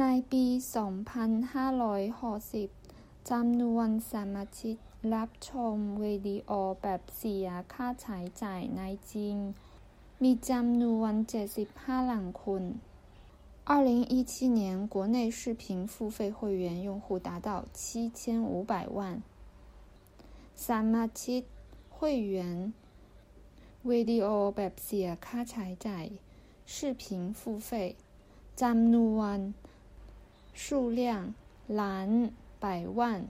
ในปี 2560 จำนวนสมาชิกรับชมวิดีโอแบบเสียค่าใช้จ่ายในจีนมีจำนวน75ล้านคน2017年，国内视频付费会员用户达到七千五百万。สมาชิก会员 video แบบเสียค่าใช้จ่าย视频付费จำนวน 数量蓝百万。